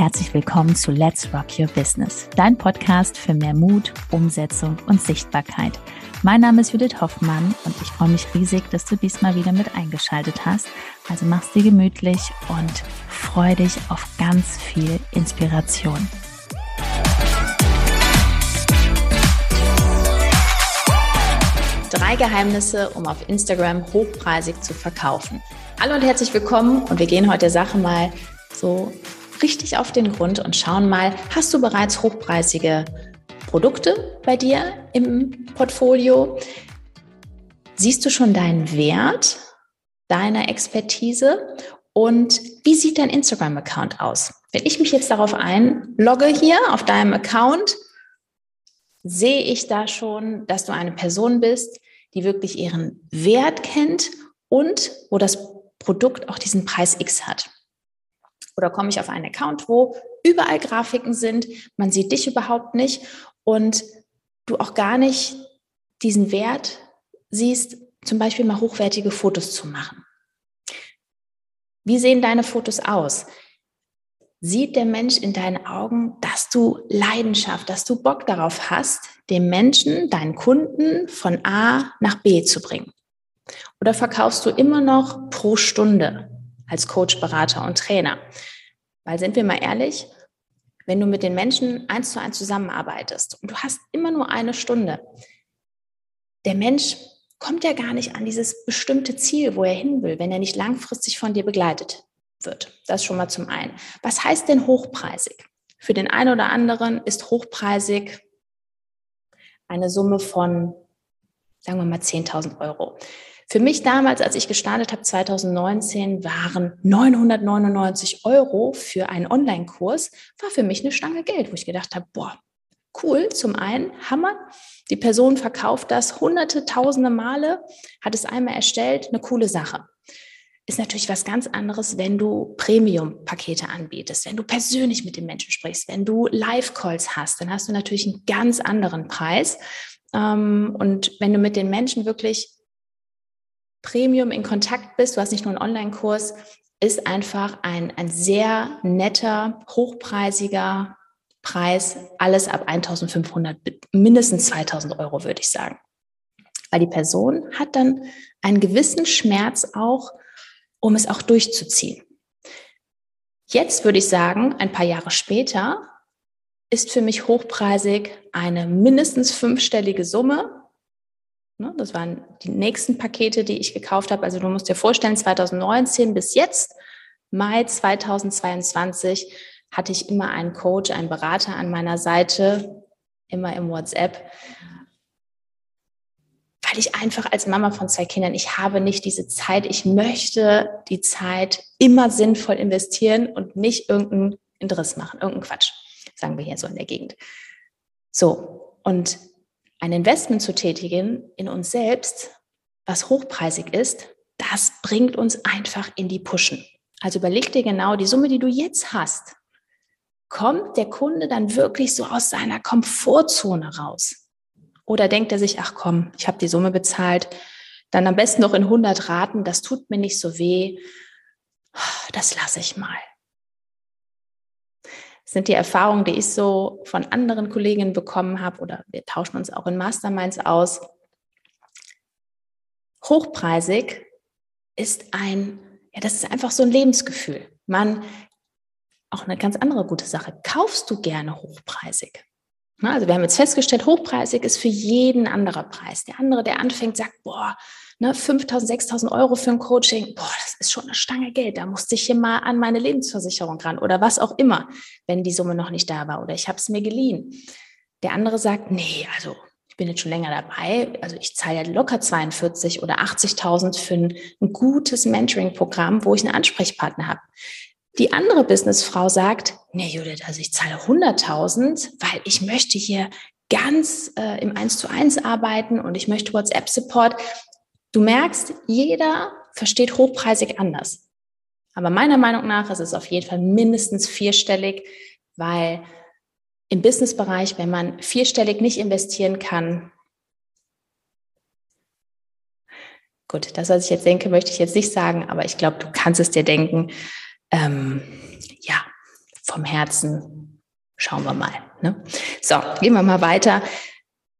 herzlich willkommen zu Let's Rock Your Business, dein Podcast für mehr Mut, Umsetzung und Sichtbarkeit. Mein Name ist Judith Hoffmann und ich freue mich riesig, dass du diesmal wieder mit eingeschaltet hast. Also mach's dir gemütlich und freu dich auf ganz viel Inspiration. Drei Geheimnisse, um auf Instagram hochpreisig zu verkaufen. Hallo und herzlich willkommen und wir gehen heute der Sache mal so richtig auf den Grund und schauen mal, hast du bereits hochpreisige Produkte bei dir im Portfolio? Siehst du schon deinen Wert deiner Expertise? Und wie sieht dein Instagram-Account aus? Wenn ich mich jetzt darauf einlogge hier auf deinem Account, sehe ich da schon, dass du eine Person bist, die wirklich ihren Wert kennt und wo das Produkt auch diesen Preis X hat. Oder komme ich auf einen Account, wo überall Grafiken sind, man sieht dich überhaupt nicht und du auch gar nicht diesen Wert siehst, zum Beispiel mal hochwertige Fotos zu machen. Wie sehen deine Fotos aus? Sieht der Mensch in deinen Augen, dass du Leidenschaft, dass du Bock darauf hast, dem Menschen, deinen Kunden von A nach B zu bringen? Oder verkaufst du immer noch pro Stunde? Als Coach, Berater und Trainer. Weil sind wir mal ehrlich, wenn du mit den Menschen eins zu eins zusammenarbeitest und du hast immer nur eine Stunde, der Mensch kommt ja gar nicht an dieses bestimmte Ziel, wo er hin will, wenn er nicht langfristig von dir begleitet wird. Das schon mal zum einen. Was heißt denn hochpreisig? Für den einen oder anderen ist hochpreisig eine Summe von, sagen wir mal, 10.000 Euro. Für mich damals, als ich gestartet habe, 2019, waren 999 Euro für einen Online-Kurs, war für mich eine Stange Geld, wo ich gedacht habe, boah, cool, zum einen, Hammer. Die Person verkauft das hunderte, tausende Male, hat es einmal erstellt, eine coole Sache. Ist natürlich was ganz anderes, wenn du Premium-Pakete anbietest, wenn du persönlich mit den Menschen sprichst, wenn du Live-Calls hast, dann hast du natürlich einen ganz anderen Preis. Ähm, und wenn du mit den Menschen wirklich Premium in Kontakt bist, du hast nicht nur einen Online-Kurs, ist einfach ein, ein sehr netter, hochpreisiger Preis, alles ab 1500, mindestens 2000 Euro, würde ich sagen. Weil die Person hat dann einen gewissen Schmerz auch, um es auch durchzuziehen. Jetzt würde ich sagen, ein paar Jahre später ist für mich hochpreisig eine mindestens fünfstellige Summe, das waren die nächsten Pakete, die ich gekauft habe. Also du musst dir vorstellen, 2019 bis jetzt, Mai 2022, hatte ich immer einen Coach, einen Berater an meiner Seite, immer im WhatsApp, weil ich einfach als Mama von zwei Kindern, ich habe nicht diese Zeit, ich möchte die Zeit immer sinnvoll investieren und nicht irgendeinen Interesse machen, irgendeinen Quatsch, sagen wir hier so in der Gegend. So, und ein Investment zu tätigen in uns selbst, was hochpreisig ist, das bringt uns einfach in die Pushen. Also überleg dir genau die Summe, die du jetzt hast. Kommt der Kunde dann wirklich so aus seiner Komfortzone raus? Oder denkt er sich, ach komm, ich habe die Summe bezahlt, dann am besten noch in 100 Raten, das tut mir nicht so weh, das lasse ich mal sind die Erfahrungen, die ich so von anderen Kolleginnen bekommen habe, oder wir tauschen uns auch in Masterminds aus. Hochpreisig ist ein, ja, das ist einfach so ein Lebensgefühl. Man, auch eine ganz andere gute Sache, kaufst du gerne hochpreisig? Also wir haben jetzt festgestellt, hochpreisig ist für jeden anderer Preis. Der andere, der anfängt, sagt, boah, ne, 5.000, 6.000 Euro für ein Coaching, boah, das ist schon eine Stange Geld, da musste ich hier mal an meine Lebensversicherung ran oder was auch immer, wenn die Summe noch nicht da war oder ich habe es mir geliehen. Der andere sagt, nee, also ich bin jetzt schon länger dabei, also ich zahle ja locker 42 oder 80.000 für ein, ein gutes Mentoring-Programm, wo ich einen Ansprechpartner habe. Die andere Businessfrau sagt, nee, Judith, also ich zahle 100.000, weil ich möchte hier ganz äh, im 1 zu 1 arbeiten und ich möchte WhatsApp-Support. Du merkst, jeder versteht hochpreisig anders. Aber meiner Meinung nach ist es auf jeden Fall mindestens vierstellig, weil im Businessbereich, wenn man vierstellig nicht investieren kann, gut, das, was ich jetzt denke, möchte ich jetzt nicht sagen, aber ich glaube, du kannst es dir denken. Ähm, ja, vom Herzen schauen wir mal. Ne? So, gehen wir mal weiter.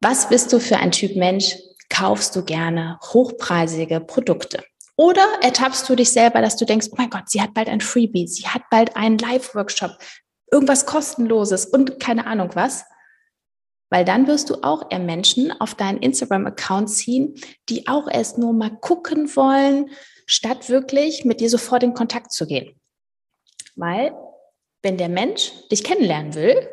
Was bist du für ein Typ Mensch? Kaufst du gerne hochpreisige Produkte? Oder ertappst du dich selber, dass du denkst, oh mein Gott, sie hat bald ein Freebie, sie hat bald einen Live-Workshop, irgendwas kostenloses und keine Ahnung was? Weil dann wirst du auch eher Menschen auf deinen Instagram-Account ziehen, die auch erst nur mal gucken wollen, statt wirklich mit dir sofort in Kontakt zu gehen. Weil, wenn der Mensch dich kennenlernen will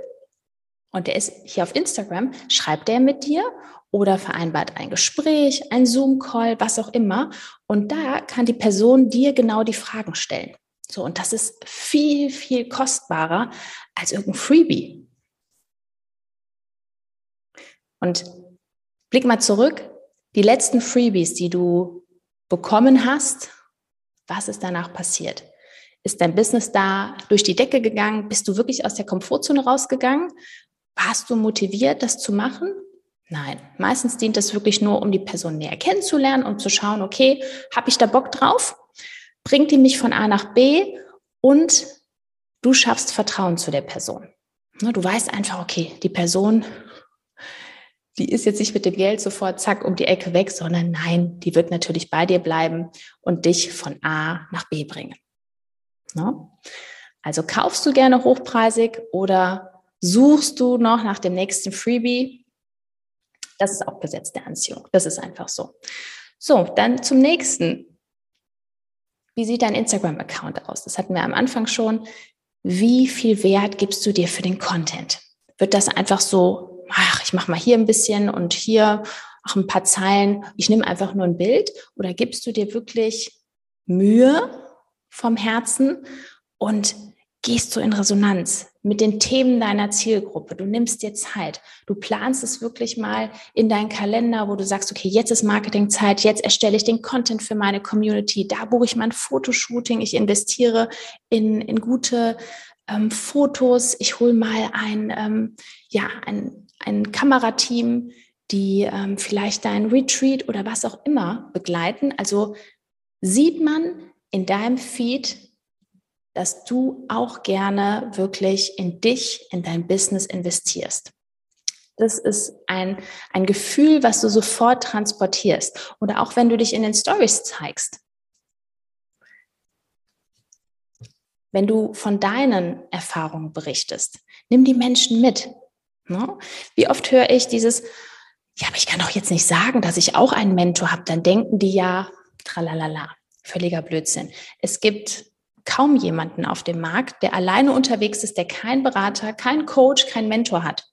und der ist hier auf Instagram, schreibt er mit dir oder vereinbart ein Gespräch, ein Zoom-Call, was auch immer. Und da kann die Person dir genau die Fragen stellen. So, und das ist viel, viel kostbarer als irgendein Freebie. Und blick mal zurück. Die letzten Freebies, die du bekommen hast, was ist danach passiert? Ist dein Business da durch die Decke gegangen? Bist du wirklich aus der Komfortzone rausgegangen? Warst du motiviert, das zu machen? Nein, meistens dient es wirklich nur, um die Person näher kennenzulernen und zu schauen, okay, habe ich da Bock drauf? Bringt die mich von A nach B und du schaffst Vertrauen zu der Person. Ne, du weißt einfach, okay, die Person die ist jetzt nicht mit dem Geld sofort zack um die Ecke weg, sondern nein, die wird natürlich bei dir bleiben und dich von A nach B bringen. No? Also kaufst du gerne hochpreisig oder suchst du noch nach dem nächsten Freebie? Das ist auch Gesetz der Anziehung. Das ist einfach so. So, dann zum nächsten. Wie sieht dein Instagram-Account aus? Das hatten wir am Anfang schon. Wie viel Wert gibst du dir für den Content? Wird das einfach so ach, ich mache mal hier ein bisschen und hier auch ein paar Zeilen, ich nehme einfach nur ein Bild oder gibst du dir wirklich Mühe vom Herzen und gehst du in Resonanz mit den Themen deiner Zielgruppe. Du nimmst dir Zeit. Du planst es wirklich mal in deinen Kalender, wo du sagst, okay, jetzt ist Marketingzeit, jetzt erstelle ich den Content für meine Community, da buche ich mein Fotoshooting, ich investiere in, in gute ähm, Fotos, ich hole mal ein, ähm, ja, ein ein Kamerateam, die ähm, vielleicht dein Retreat oder was auch immer begleiten. Also sieht man in deinem Feed, dass du auch gerne wirklich in dich, in dein Business investierst. Das ist ein, ein Gefühl, was du sofort transportierst. Oder auch wenn du dich in den Stories zeigst. Wenn du von deinen Erfahrungen berichtest, nimm die Menschen mit. Ne? Wie oft höre ich dieses, ja, aber ich kann doch jetzt nicht sagen, dass ich auch einen Mentor habe. Dann denken die ja, tralalala, völliger Blödsinn. Es gibt kaum jemanden auf dem Markt, der alleine unterwegs ist, der keinen Berater, keinen Coach, keinen Mentor hat.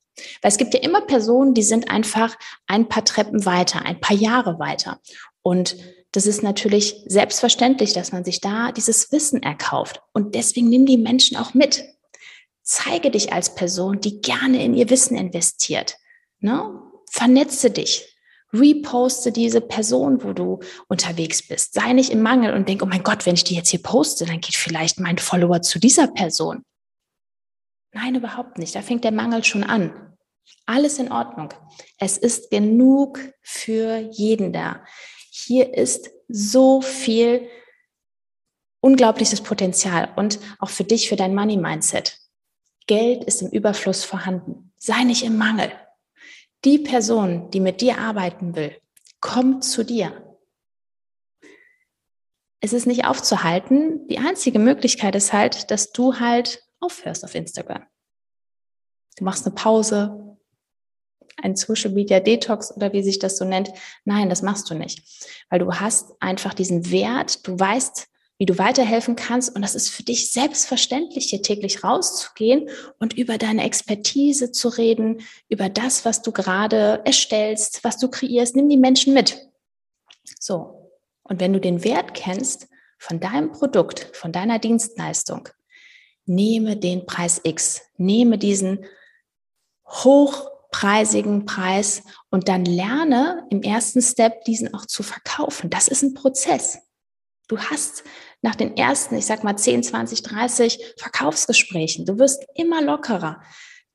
Weil es gibt ja immer Personen, die sind einfach ein paar Treppen weiter, ein paar Jahre weiter. Und das ist natürlich selbstverständlich, dass man sich da dieses Wissen erkauft. Und deswegen nimm die Menschen auch mit. Zeige dich als Person, die gerne in ihr Wissen investiert. Ne? Vernetze dich. Reposte diese Person, wo du unterwegs bist. Sei nicht im Mangel und denk, oh mein Gott, wenn ich die jetzt hier poste, dann geht vielleicht mein Follower zu dieser Person. Nein, überhaupt nicht. Da fängt der Mangel schon an. Alles in Ordnung. Es ist genug für jeden da. Hier ist so viel unglaubliches Potenzial und auch für dich, für dein Money Mindset. Geld ist im Überfluss vorhanden. Sei nicht im Mangel. Die Person, die mit dir arbeiten will, kommt zu dir. Es ist nicht aufzuhalten. Die einzige Möglichkeit ist halt, dass du halt aufhörst auf Instagram. Du machst eine Pause, ein Social Media Detox oder wie sich das so nennt. Nein, das machst du nicht, weil du hast einfach diesen Wert. Du weißt, wie du weiterhelfen kannst. Und das ist für dich selbstverständlich, hier täglich rauszugehen und über deine Expertise zu reden, über das, was du gerade erstellst, was du kreierst. Nimm die Menschen mit. So. Und wenn du den Wert kennst von deinem Produkt, von deiner Dienstleistung, nehme den Preis X, nehme diesen hochpreisigen Preis und dann lerne im ersten Step, diesen auch zu verkaufen. Das ist ein Prozess. Du hast nach den ersten, ich sag mal 10, 20, 30 Verkaufsgesprächen, du wirst immer lockerer.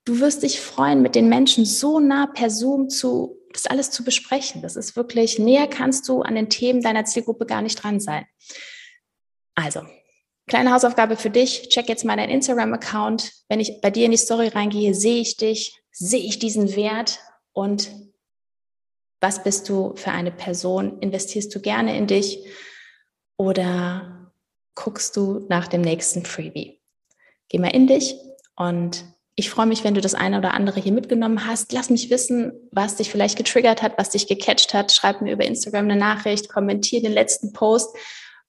Du wirst dich freuen, mit den Menschen so nah per Zoom zu, das alles zu besprechen. Das ist wirklich, näher kannst du an den Themen deiner Zielgruppe gar nicht dran sein. Also, Kleine Hausaufgabe für dich. Check jetzt mal deinen Instagram-Account. Wenn ich bei dir in die Story reingehe, sehe ich dich, sehe ich diesen Wert und was bist du für eine Person? Investierst du gerne in dich oder guckst du nach dem nächsten Freebie? Geh mal in dich und ich freue mich, wenn du das eine oder andere hier mitgenommen hast. Lass mich wissen, was dich vielleicht getriggert hat, was dich gecatcht hat. Schreib mir über Instagram eine Nachricht, kommentier den letzten Post,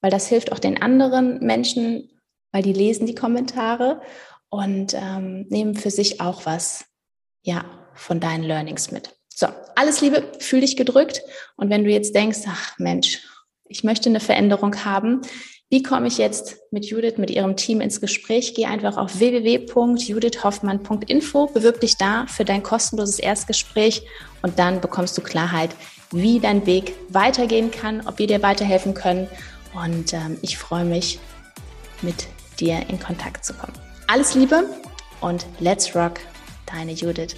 weil das hilft auch den anderen Menschen, weil die lesen die Kommentare und ähm, nehmen für sich auch was, ja, von deinen Learnings mit. So, alles Liebe, fühl dich gedrückt. Und wenn du jetzt denkst, ach Mensch, ich möchte eine Veränderung haben, wie komme ich jetzt mit Judith, mit ihrem Team ins Gespräch? Geh einfach auf www.judithhoffmann.info, bewirb dich da für dein kostenloses Erstgespräch und dann bekommst du Klarheit, wie dein Weg weitergehen kann, ob wir dir weiterhelfen können. Und ähm, ich freue mich, mit dir in Kontakt zu kommen. Alles Liebe und let's rock, deine Judith.